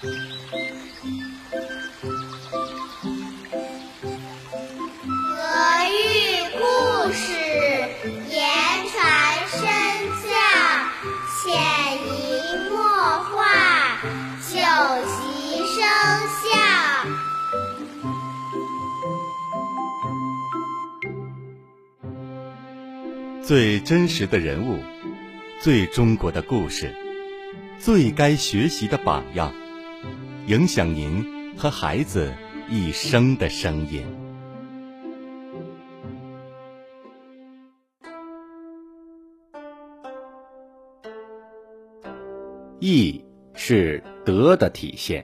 德育故事，言传身教，潜移默化，久习生效。最真实的人物，最中国的故事，最该学习的榜样。影响您和孩子一生的声音。义是德的体现，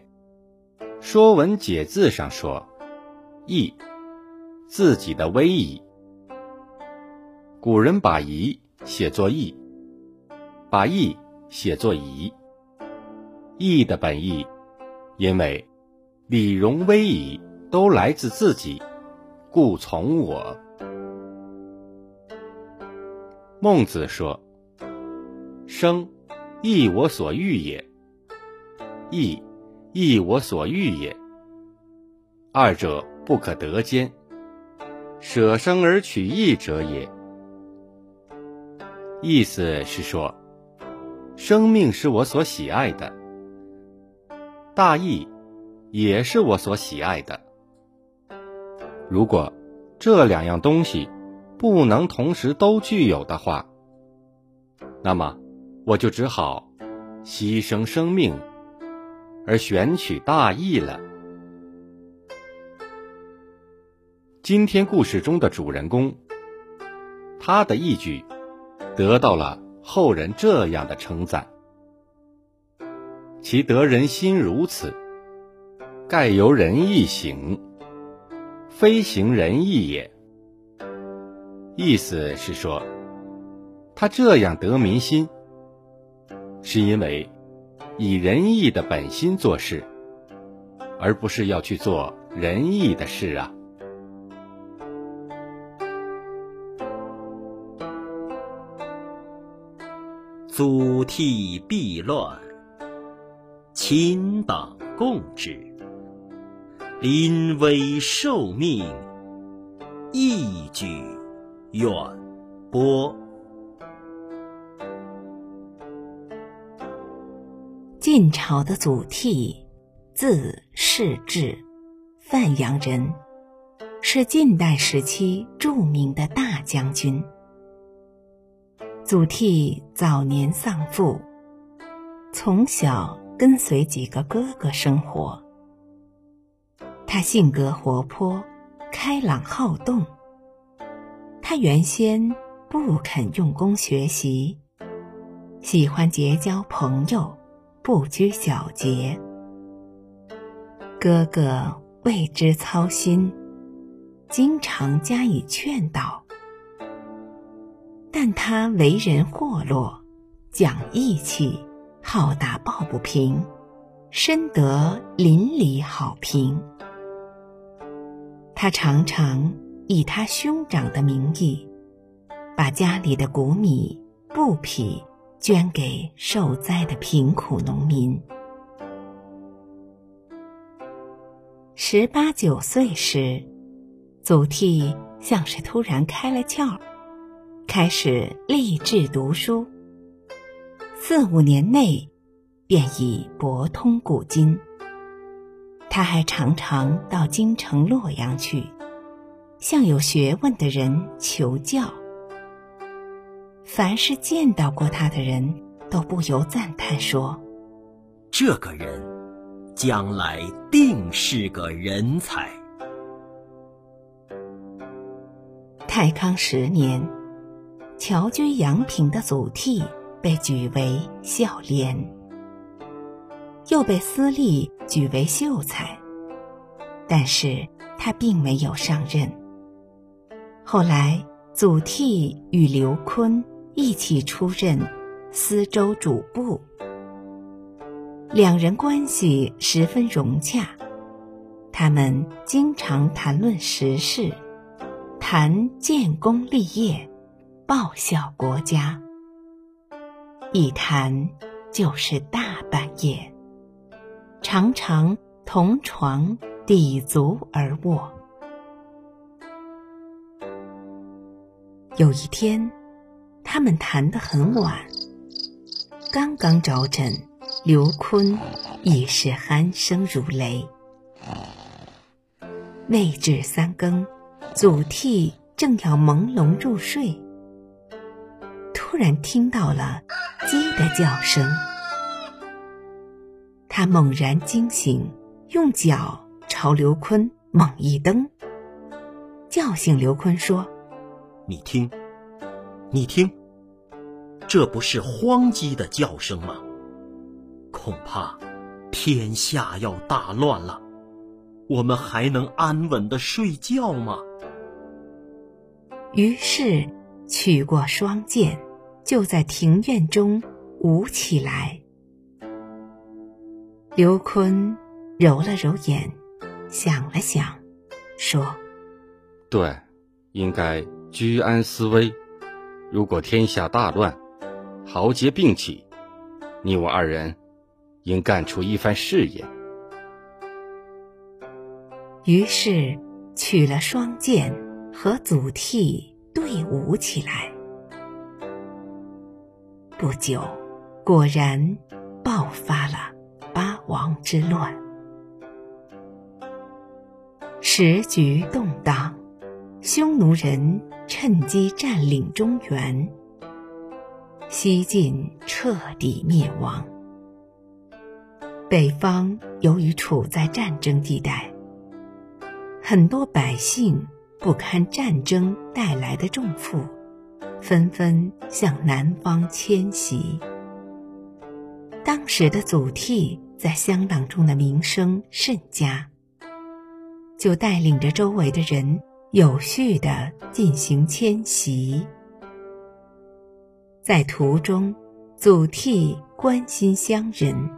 《说文解字》上说：“义，自己的威仪。”古人把仪写作义，把义写作仪。义的本意，因为礼容威仪都来自自己，故从我。孟子说：“生，亦我所欲也；义，亦我所欲也。二者不可得兼，舍生而取义者也。”意思是说，生命是我所喜爱的，大义也是我所喜爱的。如果这两样东西不能同时都具有的话，那么我就只好牺牲生命而选取大义了。今天故事中的主人公，他的义举。得到了后人这样的称赞：“其得人心如此，盖由人义行，非行仁义也。”意思是说，他这样得民心，是因为以仁义的本心做事，而不是要去做仁义的事啊。祖逖避乱，亲党共之；临危受命，义举远播。晋朝的祖逖，字士志，范阳人，是晋代时期著名的大将军。祖逖早年丧父，从小跟随几个哥哥生活。他性格活泼、开朗好动。他原先不肯用功学习，喜欢结交朋友，不拘小节。哥哥为之操心，经常加以劝导。但他为人豁落，讲义气，好打抱不平，深得邻里好评。他常常以他兄长的名义，把家里的谷米、布匹捐给受灾的贫苦农民。十八九岁时，祖逖像是突然开了窍。开始立志读书，四五年内便已博通古今。他还常常到京城洛阳去，向有学问的人求教。凡是见到过他的人都不由赞叹说：“这个人将来定是个人才。”太康十年。侨居阳平的祖逖被举为孝廉，又被司隶举为秀才，但是他并没有上任。后来，祖逖与刘琨一起出任司州主簿，两人关系十分融洽，他们经常谈论时事，谈建功立业。报效国家，一谈就是大半夜。常常同床抵足而卧。有一天，他们谈得很晚，刚刚着枕，刘坤已是鼾声如雷。未至三更，祖逖正要朦胧入睡，突然听到了鸡的叫声。他猛然惊醒，用脚朝刘坤猛一蹬，叫醒刘坤说：“你听，你听，这不是荒鸡的叫声吗？恐怕天下要大乱了，我们还能安稳的睡觉吗？”于是取过双剑，就在庭院中舞起来。刘坤揉了揉眼，想了想，说：“对，应该居安思危。如果天下大乱，豪杰并起，你我二人应干出一番事业。”于是取了双剑，和祖逖对舞起来。不久，果然爆发了。八王之乱，时局动荡，匈奴人趁机占领中原，西晋彻底灭亡。北方由于处在战争地带，很多百姓不堪战争带来的重负，纷纷向南方迁徙。当时的祖逖。在乡党中的名声甚佳，就带领着周围的人有序的进行迁徙。在途中，祖逖关心乡人，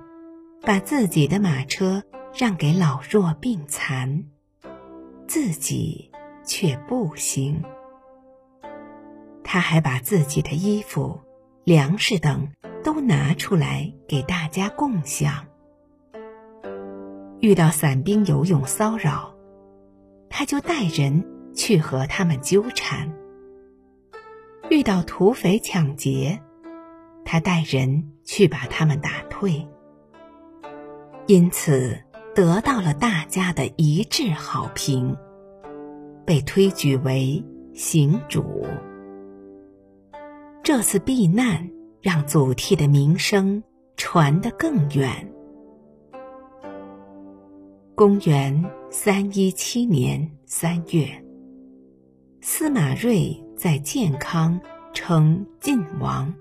把自己的马车让给老弱病残，自己却步行。他还把自己的衣服、粮食等都拿出来给大家共享。遇到散兵游勇骚扰，他就带人去和他们纠缠；遇到土匪抢劫，他带人去把他们打退。因此得到了大家的一致好评，被推举为行主。这次避难让祖逖的名声传得更远。公元三一七年三月，司马睿在建康称晋王。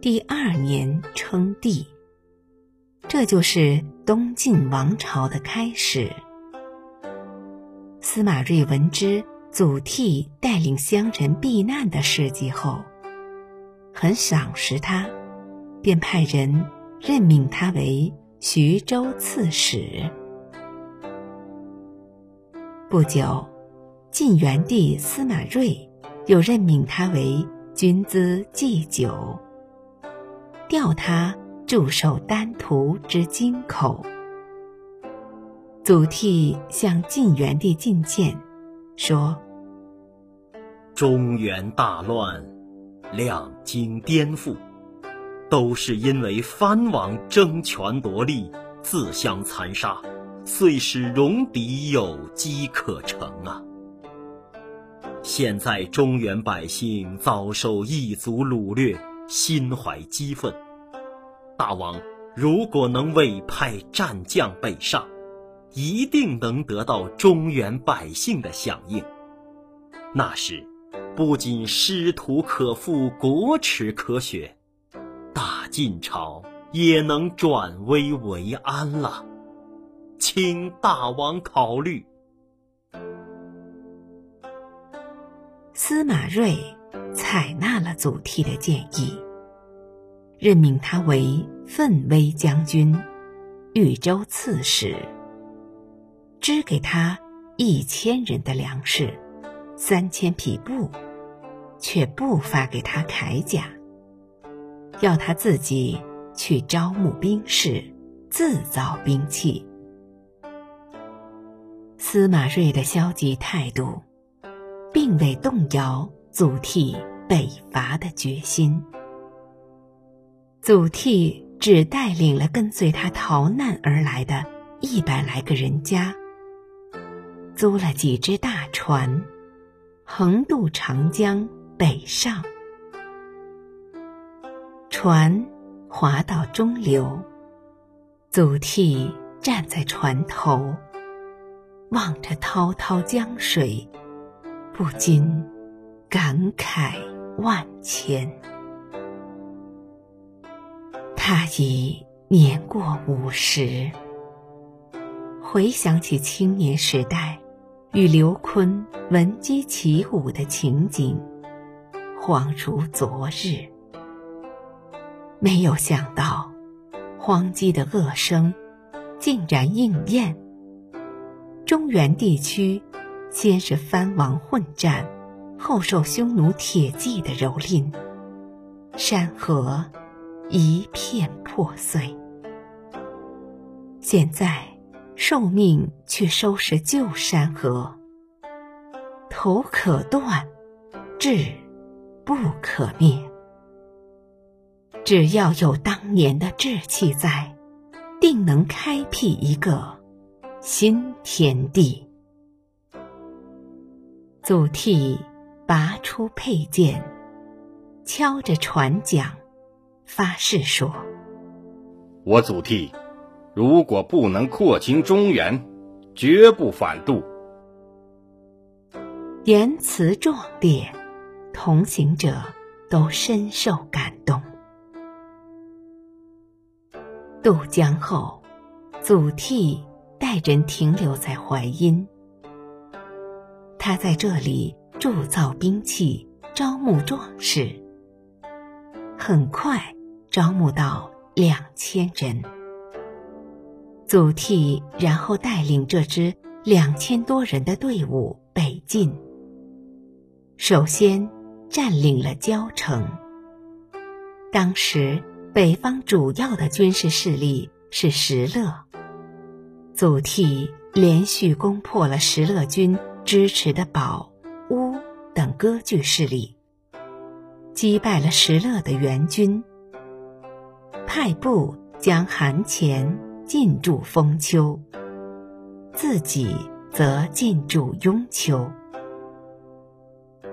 第二年称帝，这就是东晋王朝的开始。司马睿闻知祖逖带领乡人避难的事迹后，很赏识他，便派人任命他为徐州刺史。不久，晋元帝司马睿又任命他为军资祭酒，调他驻守丹徒之京口。祖逖向晋元帝进谏，说：“中原大乱，两京颠覆，都是因为藩王争权夺利，自相残杀。”遂使戎狄有机可乘啊！现在中原百姓遭受异族掳掠，心怀激愤。大王如果能委派战将北上，一定能得到中原百姓的响应。那时，不仅师徒可复，国耻可雪，大晋朝也能转危为安了。请大王考虑。司马睿采纳了祖逖的建议，任命他为奋威将军、豫州刺史，支给他一千人的粮食、三千匹布，却不发给他铠甲，要他自己去招募兵士。自造兵器。司马睿的消极态度，并未动摇祖逖北伐的决心。祖逖只带领了跟随他逃难而来的一百来个人家，租了几只大船，横渡长江北上。船划到中流，祖逖站在船头，望着滔滔江水，不禁感慨万千。他已年过五十，回想起青年时代与刘琨闻鸡起舞的情景，恍如昨日。没有想到，荒鸡的恶声竟然应验。中原地区先是藩王混战，后受匈奴铁骑的蹂躏，山河。一片破碎。现在受命去收拾旧山河，头可断，志不可灭。只要有当年的志气在，定能开辟一个新天地。祖逖拔出佩剑，敲着船桨。发誓说：“我祖逖，如果不能扩清中原，绝不反渡。”言辞壮烈，同行者都深受感动。渡江后，祖逖带人停留在淮阴，他在这里铸造兵器，招募壮士。很快。招募到两千人，祖逖然后带领这支两千多人的队伍北进。首先占领了交城。当时北方主要的军事势力是石勒，祖逖连续攻破了石勒军支持的保、乌等割据势力，击败了石勒的援军。派部将韩虔进驻封丘，自己则进驻雍丘。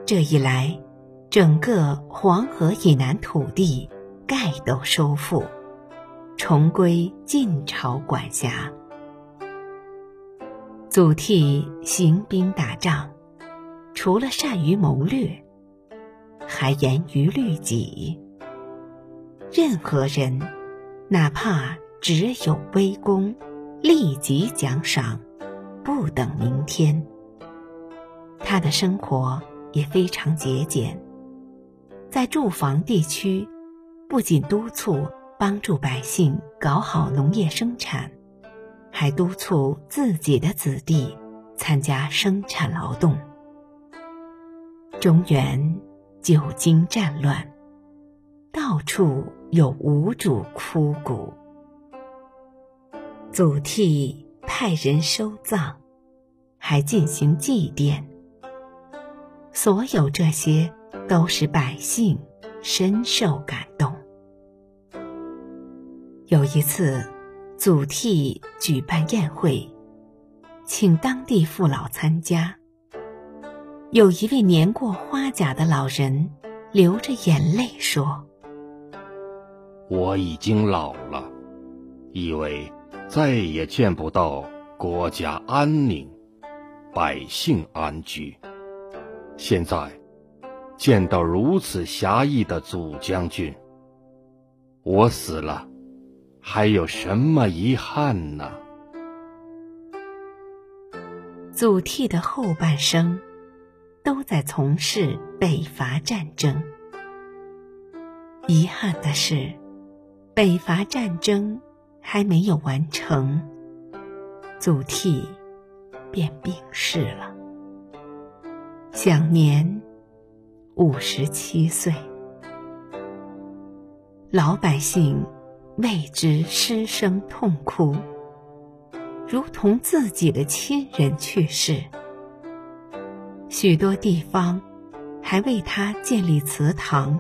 这一来，整个黄河以南土地概都收复，重归晋朝管辖。祖逖行兵打仗，除了善于谋略，还严于律己。任何人，哪怕只有微功，立即奖赏，不等明天。他的生活也非常节俭，在住房地区，不仅督促帮助百姓搞好农业生产，还督促自己的子弟参加生产劳动。中原久经战乱，到处。有无主枯骨，祖逖派人收葬，还进行祭奠。所有这些都使百姓深受感动。有一次，祖逖举办宴会，请当地父老参加。有一位年过花甲的老人，流着眼泪说。我已经老了，以为再也见不到国家安宁、百姓安居。现在见到如此侠义的祖将军，我死了，还有什么遗憾呢？祖逖的后半生都在从事北伐战争，遗憾的是。北伐战争还没有完成，祖逖便病逝了，享年五十七岁。老百姓为之失声痛哭，如同自己的亲人去世。许多地方还为他建立祠堂，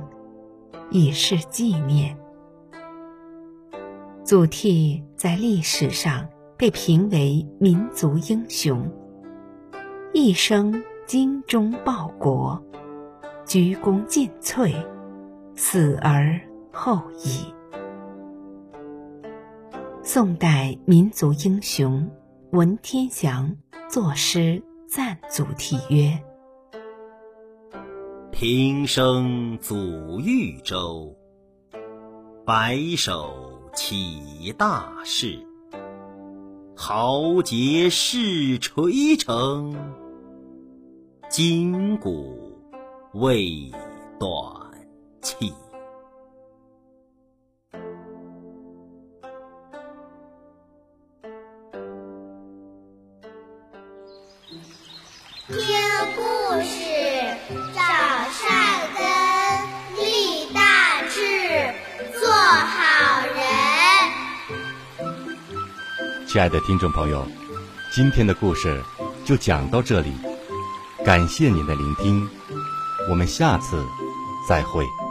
以示纪念。祖逖在历史上被评为民族英雄，一生精忠报国，鞠躬尽瘁，死而后已。宋代民族英雄文天祥作诗。赞祖逖曰：“平生祖豫州，白首起大事。豪杰事垂成，筋骨未断气。”听故事，长善根，立大志，做好人。亲爱的听众朋友，今天的故事就讲到这里，感谢您的聆听，我们下次再会。